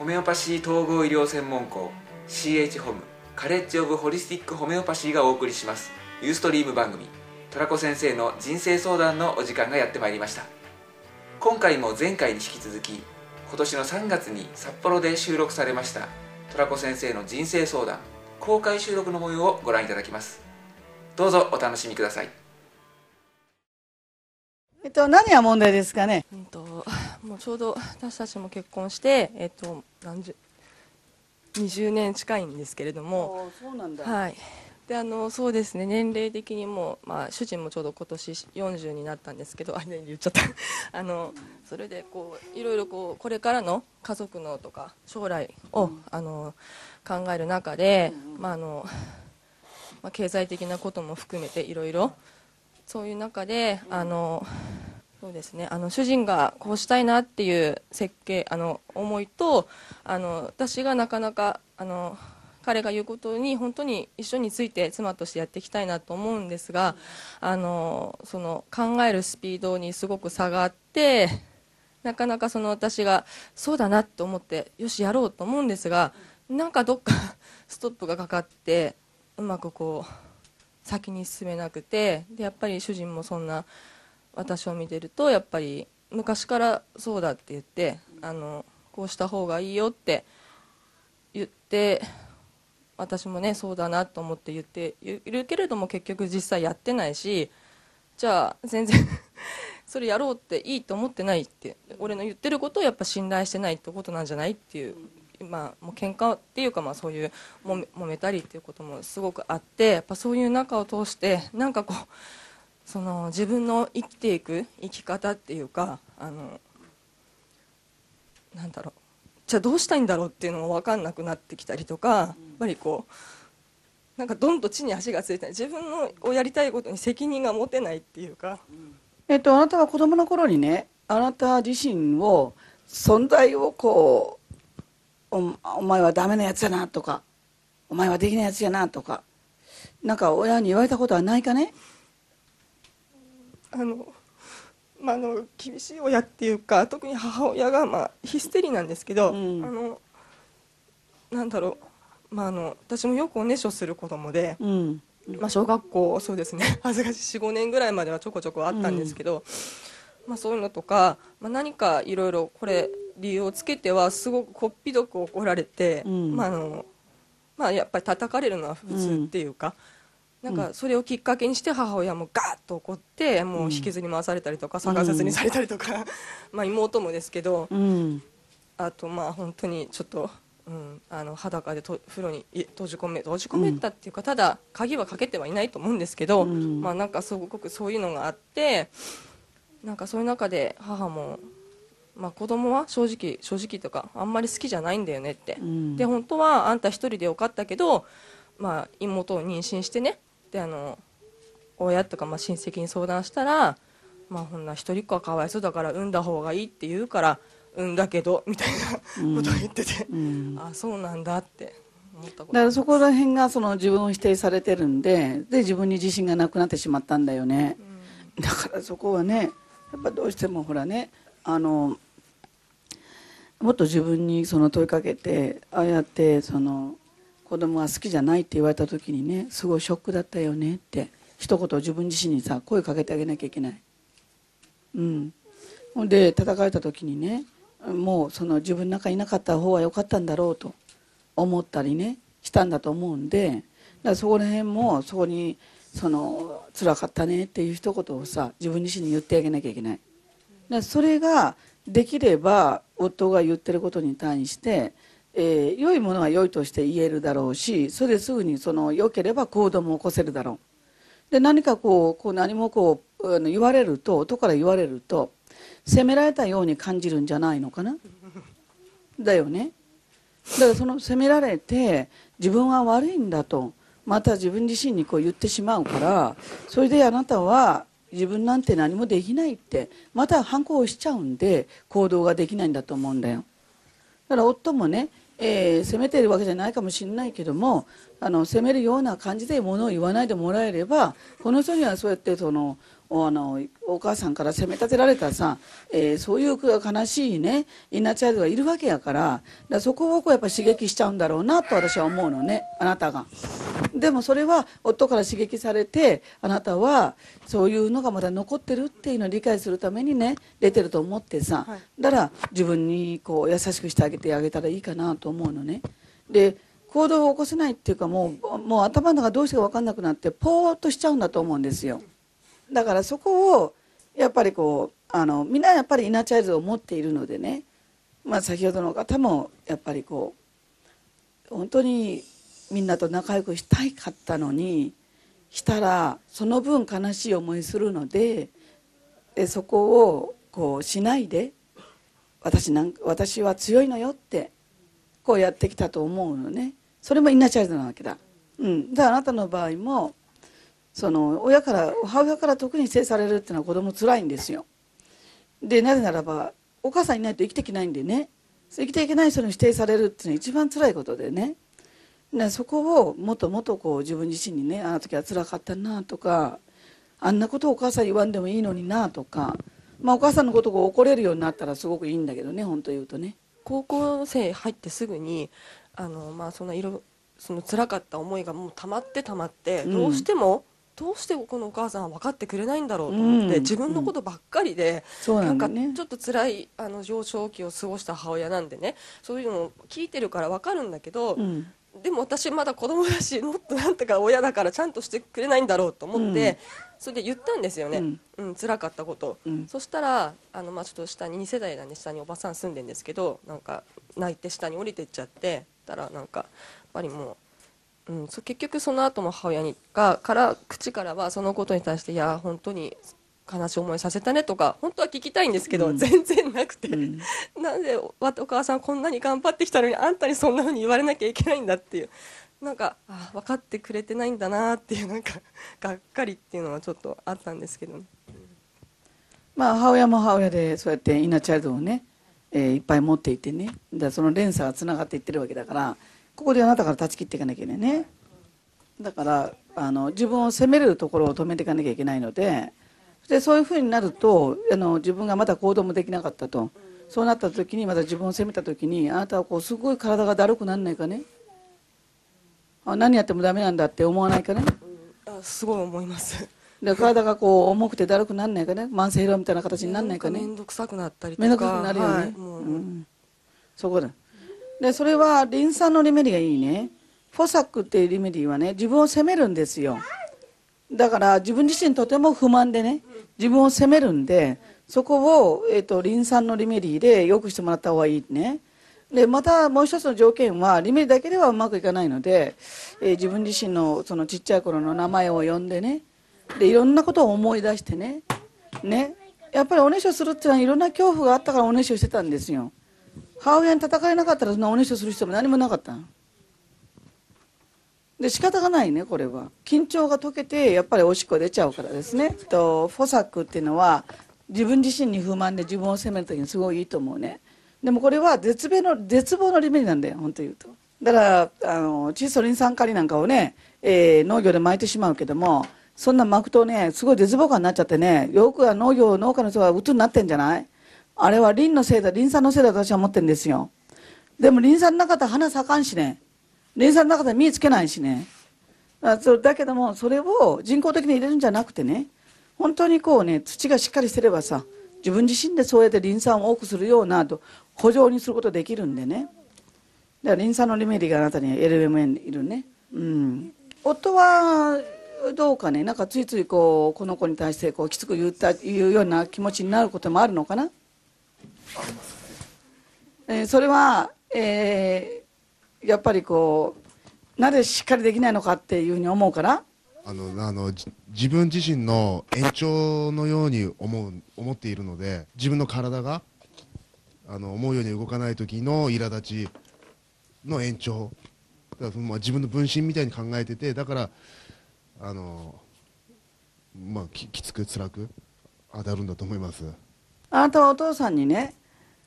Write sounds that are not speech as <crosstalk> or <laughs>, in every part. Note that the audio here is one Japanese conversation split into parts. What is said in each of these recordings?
ホメオパシー統合医療専門校 CH ホムカレッジオブホリスティックホメオパシーがお送りします。ユーストリーム番組トラコ先生の人生相談のお時間がやってまいりました。今回も前回に引き続き今年の3月に札幌で収録されましたトラコ先生の人生相談公開収録の模様をご覧いただきます。どうぞお楽しみください。えっと、何が問題ですかね？うんと、もうちょうど私たちも結婚して、えっと、何十。20年近いんですけれども。そうなんだ。はい。で、あの、そうですね、年齢的にも、まあ、主人もちょうど今年40になったんですけど、<laughs> あ、ね、言っちゃった。<laughs> あの、それで、こう、いろいろ、こう、これからの家族のとか、将来を、あの。考える中で、まあ、あの。まあ、経済的なことも含めて、いろいろ。そういう中で、あの。そうですね。あの主人がこうしたいなっていう設計、あの思いと、あの私がなかなかあの彼が言うことに本当に一緒について妻としてやっていきたいなと思うんですが、あのその考えるスピードにすごく差があって、なかなかその私がそうだなと思ってよしやろうと思うんですが、なんかどっかストップがかかってうまくこう先に進めなくて、でやっぱり主人もそんな。私を見てるとやっぱり昔からそうだって言ってあのこうした方がいいよって言って私もねそうだなと思って言っているけれども結局実際やってないしじゃあ全然 <laughs> それやろうっていいと思ってないって俺の言ってることをやっぱ信頼してないってことなんじゃないっていうまあもう喧嘩っていうかまあそういうもめたりっていうこともすごくあってやっぱそういう中を通してなんかこうその自分の生きていく生き方っていうかあのなんだろう。じゃあどうしたいんだろうっていうのも分かんなくなってきたりとか、やっぱりこうなんかどんどん地に足がついて自分のをやりたいことに責任が持てないっていうか、えっと、あなたが子供の頃にね、あなた自身を存在をこうおお前はダメなやつやなとかお前はできないやつやなとかなんか親に言われたことはないかね？あのまあ、あの厳しい親っていうか特に母親が、まあ、ヒステリーなんですけど、うんあのなんだろう、まあ、あの私もよくおねしょする子供で、うんまあ、小学校そうですね <laughs> 恥ずかしい45年ぐらいまではちょこちょこあったんですけど、まあ、そういうのとか、まあ、何かいろいろこれ理由をつけてはすごくこっぴどく怒られて、うんまああのまあ、やっぱり叩かれるのは普通っていうか。なんかそれをきっかけにして母親もガーッと怒ってもう引きずり回されたりとか逆さずにされたりとか、<laughs> まあ妹もですけどうん。あとまあ本当にちょっと、うん、あの裸でと風呂にい閉じ込め閉じ込めたっていうか、ただ鍵はかけてはいないと思うんですけど、うん。まあなんかすごくそういうのがあってなんかそういう中で母も、まあ、子供は正直正直とかあんまり好きじゃないんだよねって、うん。で本当はあんた一人でよかったけど、まあ、妹を妊娠してねであの親とかまあ親戚に相談したら、まあ、ほんな一人っ子はかわいそうだから産んだ方がいいって言うから産んだけどみたいなことを言ってて、うん。あそうなんだって思ったことだからそこら辺がその自分を否定されてるんでで自分に自信がなくなってしまったんだよね、だからそこはねやっぱどうしてもほらねあのもっと自分にその問いかけてああやってその子供は好きじゃないって言われた時にねすごいショックだったよねって一言自分自身にさ声かけてあげなきゃいけない。うん、ほんで叩かれた時にねもうその自分の中にいなかった方が良かったんだろうと思ったりねしたんだと思うんでだそこら辺もそこにその辛かったねっていう一言をさ自分自身に言ってあげなきゃいけないだそれができれば夫が言ってることに対して、えー良いものは良いとして言えるだろうしそれですぐにその良ければ行動も起こせるだろう。で何かこうこう何もこうあの言われると音から言われると責められたように感じるんじゃないのかな？だよね。だからその責められて自分は悪いんだとまた自分自身にこう言ってしまうからそれであなたは自分なんて何もできないってまた反抗しちゃうんで行動ができないんだと思うんだよ。だから夫もね、えー責めてるわけじゃないかもしれないけどもあの責めるような感じでものを言わないでもらえればこの人にはそうやってそのあのお母さんから責め立てられたさ、えー、そういう悲しいねインナーチャイルドがいるわけやからだそこをこうやっぱ刺激しちゃうんだろうなと私は思うのねあなたが。でもそれは夫から刺激されてあなたはそういうのがまだ残ってるっていうのを理解するためにね出てると思ってさ、はい、だから自分にこう優しくしてあげてあげたらいいかなと思うのね。で行動を起こせないっていうかもうもう頭の中どうしてか分かんなくなってポーっとしちゃうんだと思うんですよ。だからそこをやっぱりこうあのみんなやっぱりイナチャイルドを持っているのでね、まあ、先ほどの方もやっぱりこう本当にみんなと仲良くしたいかったのにしたらその分悲しい思いするのででそこをこうしないで私なん私は強いのよってこうやってきたと思うのね。それもイナーチャイルドなわけだ。うん、だからあなたの場合もその親から母親から特に否定されるっていうのは子供辛いんですよ。でなぜならばお母さんいないと生きていけないんでね。生きていけない人に否定されるっていうのは一番辛いことでね。でそこをもっともっとこう自分自身にねあの時は辛かったなとかあんなことをお母さん言わんでもいいのになとかまあお母さんのことが怒れるようになったらすごくいいんだけどね本当言うとね。高校生入ってすぐにあのまあその色その辛かった思いがもう溜まって溜まって、どうしてもどうしてこのお母さんは分かってくれないんだろうと思って、うん、自分のことばっかりで、うん、なんかちょっと辛いあの幼少期を過ごした母親なんでねそういうのを聞いてるから分かるんだけど、うん、でも私まだ子供だしもっとなんとか親だからちゃんとしてくれないんだろうと思って、それで言ったんですよね、うん。うん、辛かったこと、そしたらあの、まあ、ちょっと下に2世代なんで下におばさん住んでるんですけどなんか泣いて下に降りてっちゃってたらなんかやっぱりもう。うん、結局その後も母親にがから口からはそのことに対していや本当に悲しい思いさせたねとか本当は聞きたいんですけど、うん、全然なくて、うん、<laughs> なんでお母さんこんなに頑張ってきたのにあんたにそんなふうに言われなきゃいけないんだっていう。なんかあ分かってくれてないんだなっていうなんかがっかりっていうのはちょっとあったんですけど、ね、まあ母親も母親でそうやってインナーチャイルドをね、えー、いっぱい持っていてね。だその連鎖がつながっていってるわけだから。ここであなたから断ち切っていかなきゃいけないね。だからあの自分を責めるところを止めていかなきゃいけないのででそういうふうになるとあの自分がまだ行動もできなかったと。そうなった時にまた自分を責めた時にあなたはこうすごい体がだるくならないかね。あ何やってもダメなんだって思わないかね、うん、あすごい思います。で体がこう重くてだるくならないかね。慢性疲労みたいな形にならないかね。面倒くさくなったりとか面倒くさくなるよね、はい、うん、そこだでそれはリン酸のリメディがいいね。フォサックっていうリメディはね自分を責めるんですよ。だから自分自身とても不満でね自分を責めるんでそこを、えーと、リン酸のリメディでよくしてもらった方がいいね。でまたもう一つの条件はリメディだけではうまくいかないので、えー、自分自身のそのちっちゃい頃の名前を呼んでねでいろんなことを思い出してねね。やっぱりおねしょするっていうのはいろんな恐怖があったからおねしょしてたんですよ。母親に叩かれなかったらそんなおねしょする必要も何もなかったで仕方がないねこれは。緊張が解けてやっぱりおしっこ出ちゃうからですね。とフォサックっていうのは自分自身に不満で自分を責める時にすごいいいと思うね。でもこれは絶望の絶望のリベンジなんだよ本当言うと。だからあのチーソリン酸カリなんかをね、えー、農業で巻いてしまうけどもそんな巻くとねすごい絶望感になっちゃってねよくは農業農家の人は鬱になってんじゃない？あれはリンのせいだ、リン酸のせいだと私は思ってるんですよ。でもリン酸なかったら花咲かんしね。リン酸なかったら実つけないしね。だけども、それを人工的に入れるんじゃなくてね、本当にこうね、土がしっかりしてればさ、自分自身でそうやってリン酸を多くするようなと補助にすることできるんでね。だからリン酸のリメディがあなたに LMN いるね。うん。夫は、どうかね、なんかついついこう、この子に対してこうきつく言った言うような気持ちになることもあるのかなあります、えー、それは、えー、やっぱりこうなぜしっかりできないのかっていうふうに思うから？あのあの自分自身の延長のように思う思っているので自分の体があの思うように動かない時の苛立ちの延長。だからまあ自分の分身みたいに考えててだからあの、まあ、ききつく辛く当たるんだと思います。あなたはお父さんにね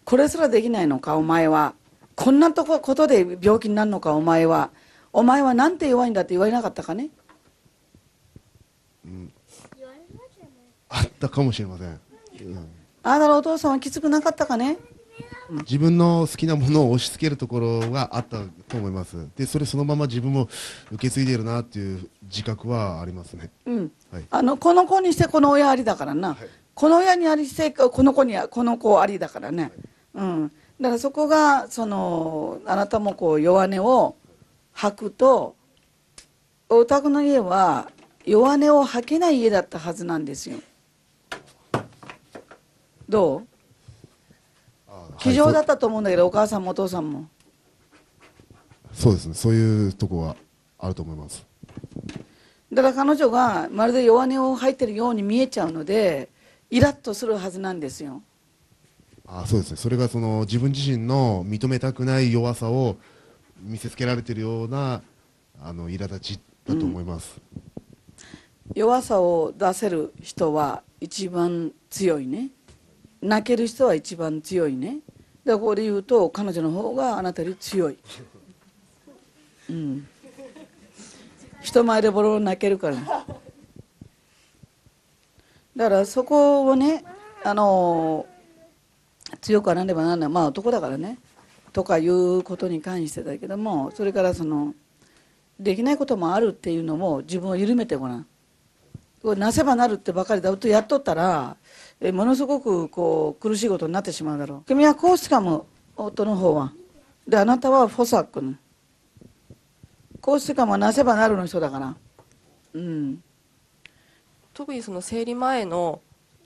これすらできないのかお前は。こんなとこことで病気になるのかお前は。お前はなんて弱いんだって言われなかったかね？あったかもしれません、うん。あなたのお父さんはきつくなかったかね？自分の好きなものを押し付けるところがあったと思います。でそれそのまま自分も受け継いでいるなっていう自覚はありますね。うん。はい。あのこの子にしてこの親ありだからな、この親にありしてこの子にはこの子ありだからね、うん、だからそこがそのあなたもこう弱音を吐くとお宅の家は弱音を吐けない家だったはずなんですよ。どう？気丈だったと思うんだけど、お母さんもお父さんも。そうですね。そういうとこはあると思います。だから彼女がまるで弱音を吐いてるように見えちゃうのでイラッとするはずなんですよあそうですね。それがその自分自身の認めたくない弱さを見せつけられているようなあの苛立ちだと思います、弱さを出せる人は一番強いね。泣ける人は一番強いね。だからここで言うと彼女の方があなたより強い。うん。人前でボロボロ泣けるから。だからそこをねあの強くあらねばならない。まあ男だからね。とかいうことに関してだけどもそれからそのできないこともあるっていうのも自分を緩めてごらん。これなせばなるってばかりだとやっとったらえものすごくこう苦しいことになってしまうだろう。君はこうしかも夫の方は。であなたはフォサックの。こうしかもなせばなるの人だから。うん。特にその生理前の、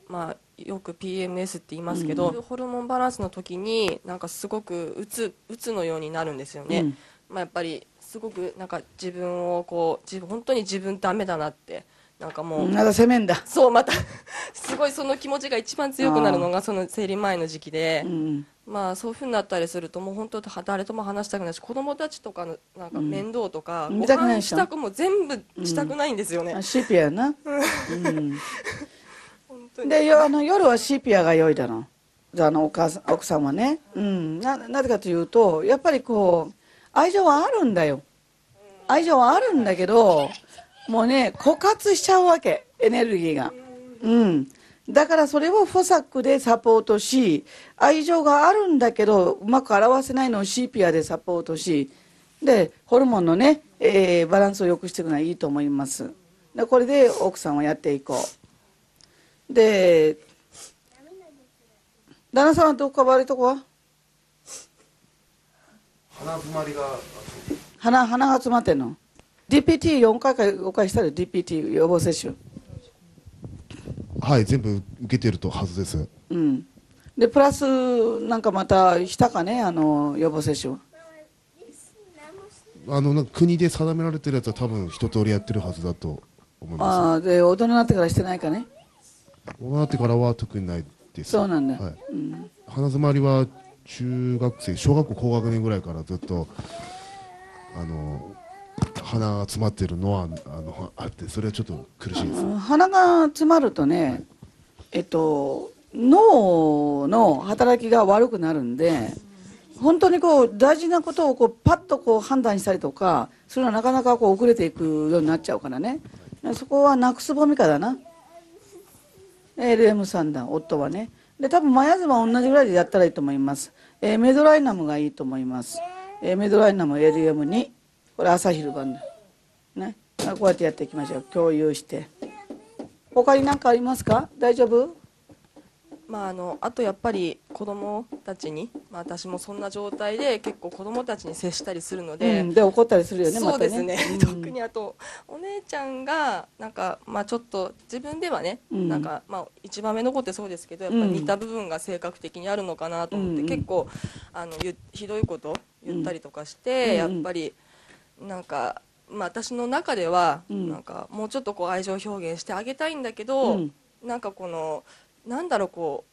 まあ、よく PMS って言いますけど、ホルモンバランスの時になんかすごくうつうつのようになるんですよね、うん。まあ、やっぱりすごくなんか自分をこう自分本当に自分ダメだなってなんかもう、まだ責めんだ。そうまた <laughs> すごいその気持ちが一番強くなるのがその生理前の時期で、うんまあそういうふうになったりするともう本当誰とも話したくないし子供たちとかのなんか面倒とか、うんご飯支度も全部したくないんですよね、あシーピアな、うんでよあの夜はシーピアが良いだろうあのお母さん奥さんはね、うん、ななぜかというとやっぱりこう愛情はあるんだよ。愛情はあるんだけどもうね枯渇しちゃうわけ。エネルギーが。うん。だからそれをフォサックでサポートし愛情があるんだけどうまく表せないのをシーピアでサポートしでホルモンのね、えーバランスを良くしていくのはいいと思います。でこれで奥さんはやっていこう。で旦那さんはどこか悪いとこは？鼻詰まりが鼻鼻が詰まってんの？DPT4 回か5回したら DPT 予防接種。はい全部受けてるとはずです。うん。でプラスなんかまたしたかね？あの予防接種は。あの国で定められてるやつは多分一通りやってるはずだと思いまああで大人になってからしてないかね？す大人になってからは特にないです。そうなんだ、はい、うん、まりは中学生小学校高学年ぐらいからずっとあの鼻が詰まってるのはあのあってそれはちょっと苦しいです。鼻が詰まるとねえっと脳の働きが悪くなるんで本当にこう大事なことをこうパッとこう判断したりとかそれはなかなかこう遅れていくようになっちゃうからね。そこはなくすぼみかだな LM 三段夫はね。で多分マヤズは同じぐらいでやったらいいと思います、えーメドライナムがいいと思います、えーメドライナム LM2 これ朝昼晩だ。ね。こうやってやっていきましょう。共有して。他に何かありますか？大丈夫？まあ、あのあとやっぱり子供たちに、まあ、私もそんな状態で結構子供たちに接したりするので、うん、で怒ったりするよねそうですね、うん。特にあとお姉ちゃんがなんか、まあ、ちょっと自分ではね、うん。なんかまあ、一番目の子ってそうですけどやっぱり似た部分が性格的にあるのかなと思って、うん。結構あのゆひどいこと言ったりとかして、うん。やっぱりなんか、まあ、私の中では、うん。なんかもうちょっとこう愛情表現してあげたいんだけど、うん。なんかこのなんだろうこ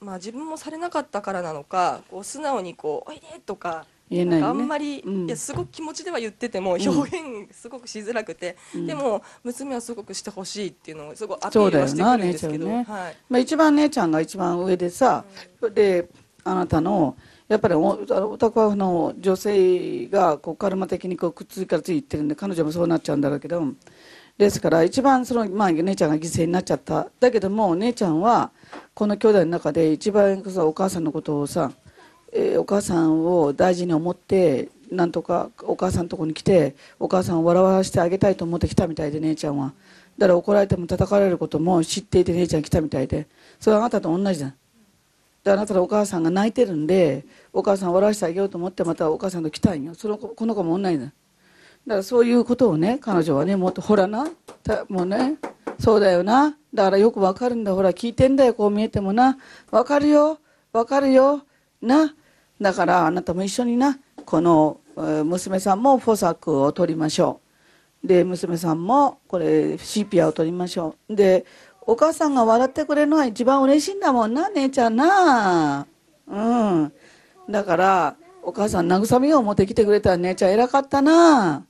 う、まあ、自分もされなかったからなのかこう素直にこう「おいで!」とか言えないよね。あんまり、うん。いやすごく気持ちでは言ってても表現すごくしづらくて、うん。でも娘はすごくしてほしいっていうのをすごいアピールはしてくなるんですけど、ね。はい、まあ、一番姉ちゃんが一番上でさ、であなたの、やっぱりおオタクはあの女性がこうカルマ的にこうくっついからついてるんで彼女もそうなっちゃうんだろうけどですから一番その、まあ、姉ちゃんが犠牲になっちゃっただけども姉ちゃんはこの兄弟の中で一番お母さんのことをさ、えーお母さんを大事に思ってなんとかお母さんのとこに来てお母さんを笑わせてあげたいと思って来たみたいで姉ちゃんは。だから怒られても叩かれることも知っていて姉ちゃん来たみたいで。それはあなたと同じだであなたのお母さんが泣いてるんでお母さんを笑わせてあげようと思ってまたお母さんと来たんよ。その子この子も同じだだからそういうことをね彼女はねもっとほらなもうねそうだよな。だからよくわかるんだ。ほら聞いてんだよ。こう見えてもな。わかるよ。わかるよ。な。だからあなたも一緒にな。この娘さんもフォサクを取りましょう。で娘さんもこれシーピアを取りましょう。でお母さんが笑ってくれるのは一番嬉しいんだもんな姉ちゃんな。うん。だからお母さん慰めよう思って来てくれたら姉ちゃん偉かったな。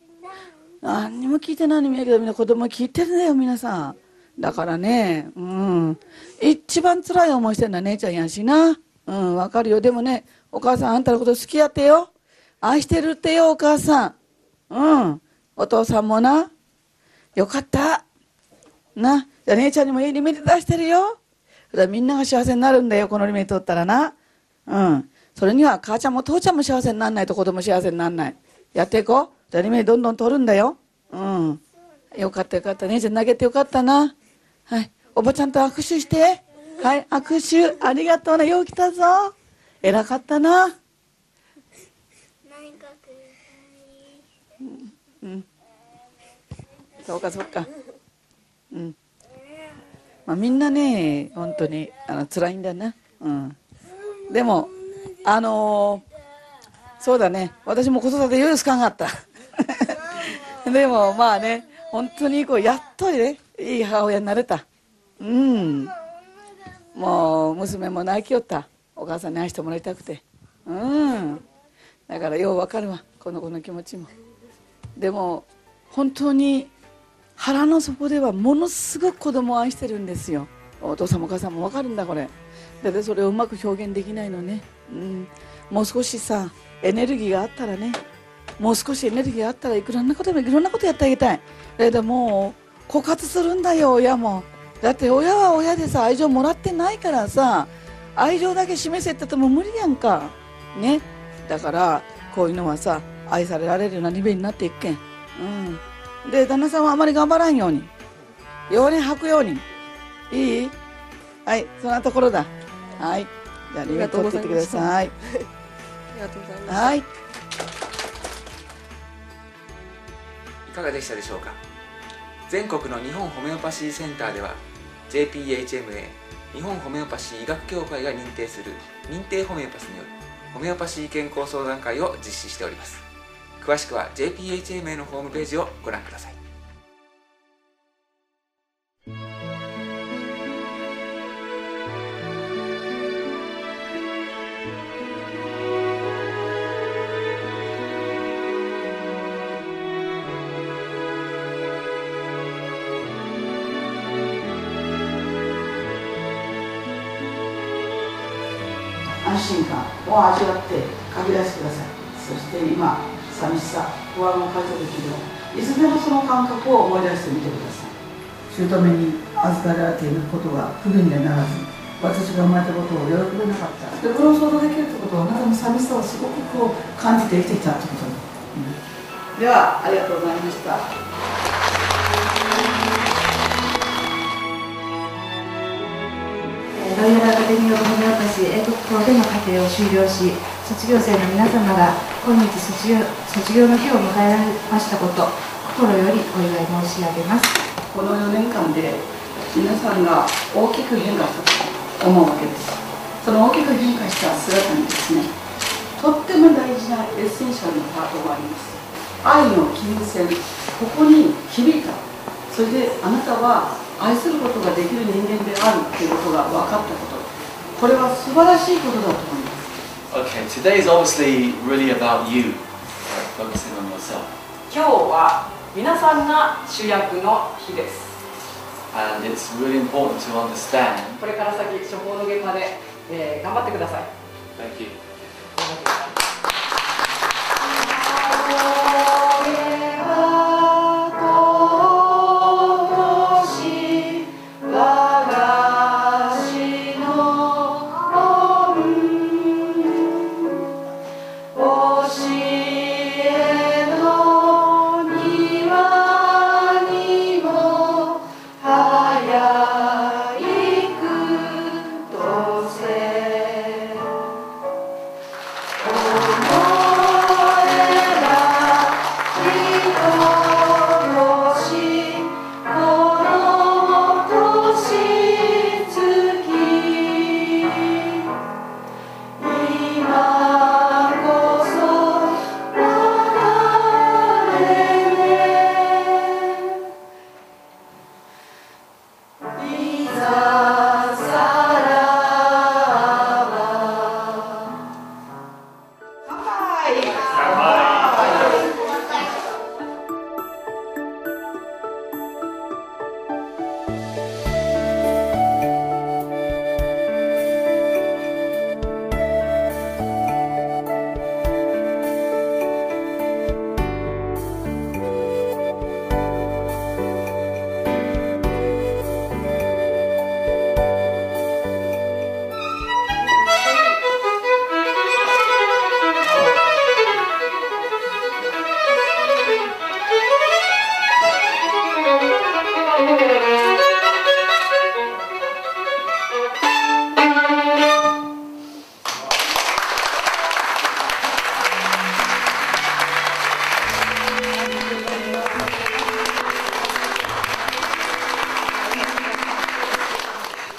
何にも聞いてないのに見えるけどみんな子供聞いてるんだよ皆さん。だからねうん。一番辛い思いしてるのは姉ちゃんやしな。うんわかるよ。でもねお母さんあんたのこと好きやってよ。愛してるってよお母さん。うん。お父さんもな。よかった。な。じゃあ姉ちゃんにもいいリミット出してるよ。だからみんなが幸せになるんだよこのリミット取ったらな。うん。それには母ちゃんも父ちゃんも幸せにならないと子供幸せにならない。やっていこう。じゃあリミットどんどん取るんだよ。うん。よかったよかった姉ちゃん投げてよかったな。はい。おばちゃんと握手して。はい。握手。ありがとうなよう来たぞ。偉かったな。何かくそうかそうか。うん。まあみんなね本当にあの辛いんだな。うん。でもあのーそうだね。私も子育てよりかがあった <laughs> でもまあね本当にこうやっとねいい母親になれた。うん。もう娘も泣きよった。お母さんに愛してもらいたくて。うん。だからようわかるわこの子の気持ちも。でも本当に腹の底ではものすごく子供を愛してるんですよ。お父さんもお母さんも分かるんだこれ。だってそれをうまく表現できないのね、うん、もう少しさエネルギーがあったらねもう少しエネルギーがあったらいくらんなことでもいろんなことやってあげたい。だけどもう枯渇するんだよ親も。だって親は親でさ愛情もらってないからさ愛情だけ示せって言っても無理やんか。ね。だからこういうのはさ愛されられるようなリベになっていくけん。うん。で旦那さんはあまり頑張らんように。弱音吐くように。いい？はいそんなところだ。はい。じゃあリベ取ってってください。ありがとうございますはい <laughs> かがでしたでしょうか？全国の日本ホメオパシーセンターでは JPHMA 日本ホメオパシー医学協会が認定する認定ホメオパスによるホメオパシー健康相談会を実施しております。詳しくは JPHMA のホームページをご覧ください。安心感を味わって書き出してください。そして今寂しさ不安を感じた時にはいずれもその感覚を思い出してみてください。姑に預かられていることが不憫でならず私が生まれたことを喜べなかった。でこれを想像できるってことはあなたの寂しさをすごくこう感じて生きてきたってこと。だ、うん。ではありがとうございましたロイヤルアカデミー・オブ・ホメオパシー英国校での課程を修了し卒業生の皆様が今日卒業卒業の日を迎えられましたこと心よりお祝い申し上げます。この4年間で皆さんが大きく変化したと思うわけです。その大きく変化した姿にですねとっても大事なエッセンシャルなパートがあります。愛の琴線ここに響いた。それであなたは愛することができる人間であるということが分かったことこれは素晴らしいことだと思います Okay, today is obviously really about you, focusing on yourself. 今日は皆さんが主役の日です And it's really important to understand. これから先処方の現場で、えー頑張ってください Thank you.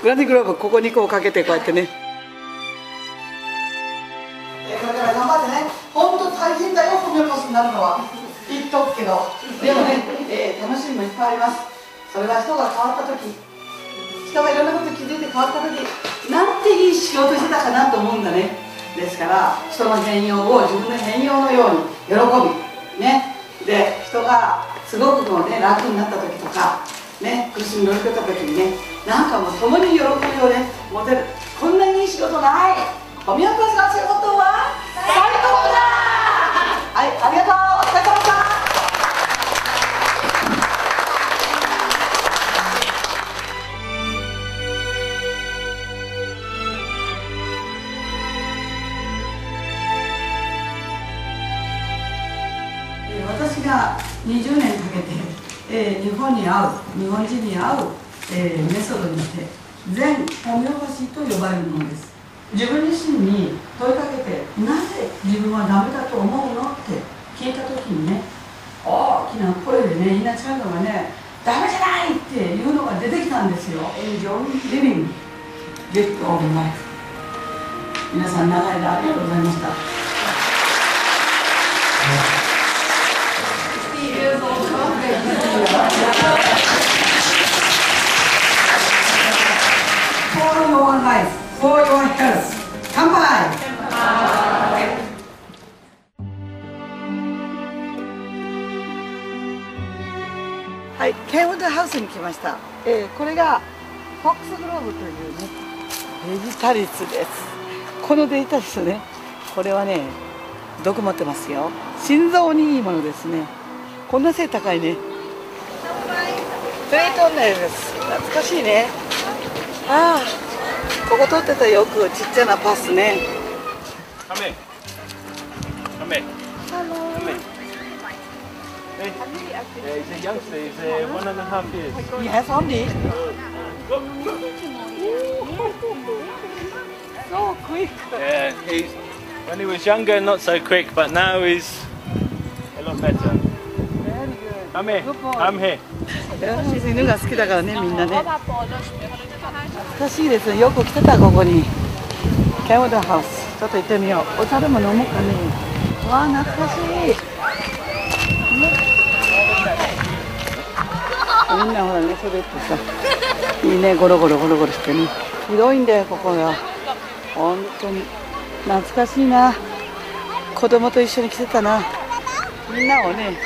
グランディグローブここにこうかけてこうやってね。これから頑張ってね。本当大変だよホメオパスになるのは。言っとくけどでもね、えー楽しみもいっぱいあります。それは人が変わった時人がいろんなこと気づいて変わった時なんていい仕事してたかなと思うんだね。ですから人の変容を自分の変容のように喜びね。で人がすごくこうね楽になった時とかね苦しみ乗り越えた時にねなんかもう共に喜びをね。持てるこんなにいい仕事ない。お見送りさん仕事は？最高だ！はいありがとう。お疲れ様。でしたえ私が20年かけて、えー日本に合う日本人に合う、えーメソッドにて全ホメオパシーと呼ばれるものです。自分自身に問いかけてなぜ自分はダメだと思うのって聞いた時にね大きな声でねインナーチャイルドがねダメじゃないっていうのが出てきたんですよ。Enjoy living Get of life 皆さん長い間ありがとうございました。For your life, for your health. 乾杯はい、ケンウッドハウスに来ました。えーこれがフォックスグローブというね、デジタリスです。このデジタリスね、これはね、毒持ってますよ。心臓にいいものですね。こんな背高いね。プレートンネルです。懐かしいね。ああ、ここ通ってたよくちっちゃなパスね。 Come here. Come here. Come here. Hey. Yeah, he's a youngster. He's uh, one and a half years. Yes, only. So quick. Yeah, he's when he was younger, not so quick, but now he's a lot better. Very good. Come here. Good boy. Come here. 犬が好きだからねみんなね 懐かしいですねよく来てたここに。ケンウッドハウス。ちょっと行ってみよう。お茶でも飲もうかね。わあ懐かしい。みんなほらねそれってさ。いいね。ゴロゴロゴロゴロしてね。広いんだよここが。本当に。懐かしいな。子供と一緒に来てたな。みんなをね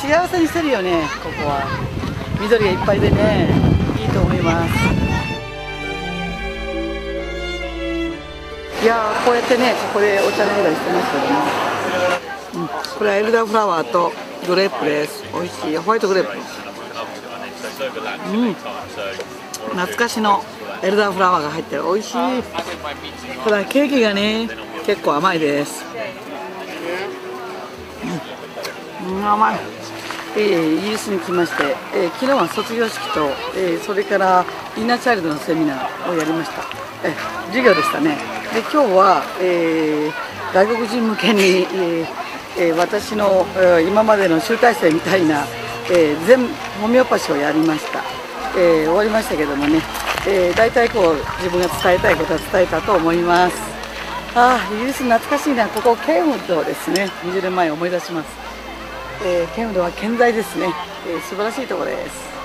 幸せにしてるよねここは。緑がいっぱいでね。いいと思います。いやーこうやってねここでお茶飲んだりしてますけどね、うん、これはエルダーフラワーとグレープです。美味しいホワイトグレープ。うん。懐かしのエルダーフラワーが入ってる。美味しい。これはケーキがね結構甘いです。うん甘い。えーイギリスに来まして、えー昨日は卒業式と、えーそれからインナーチャイルドのセミナーをやりました、えー授業でしたね。で今日は、えー外国人向けに、えー私の、え今までの集大成みたいな、え全ホメオパシーをやりました、え終わりましたけどもね、え大体こう自分が伝えたいことは伝えたと思います。ああイギリス懐かしいな。ここケンウッドですね。20年前思い出します。えー、ケンウッドは健在ですね、えー素晴らしいところです。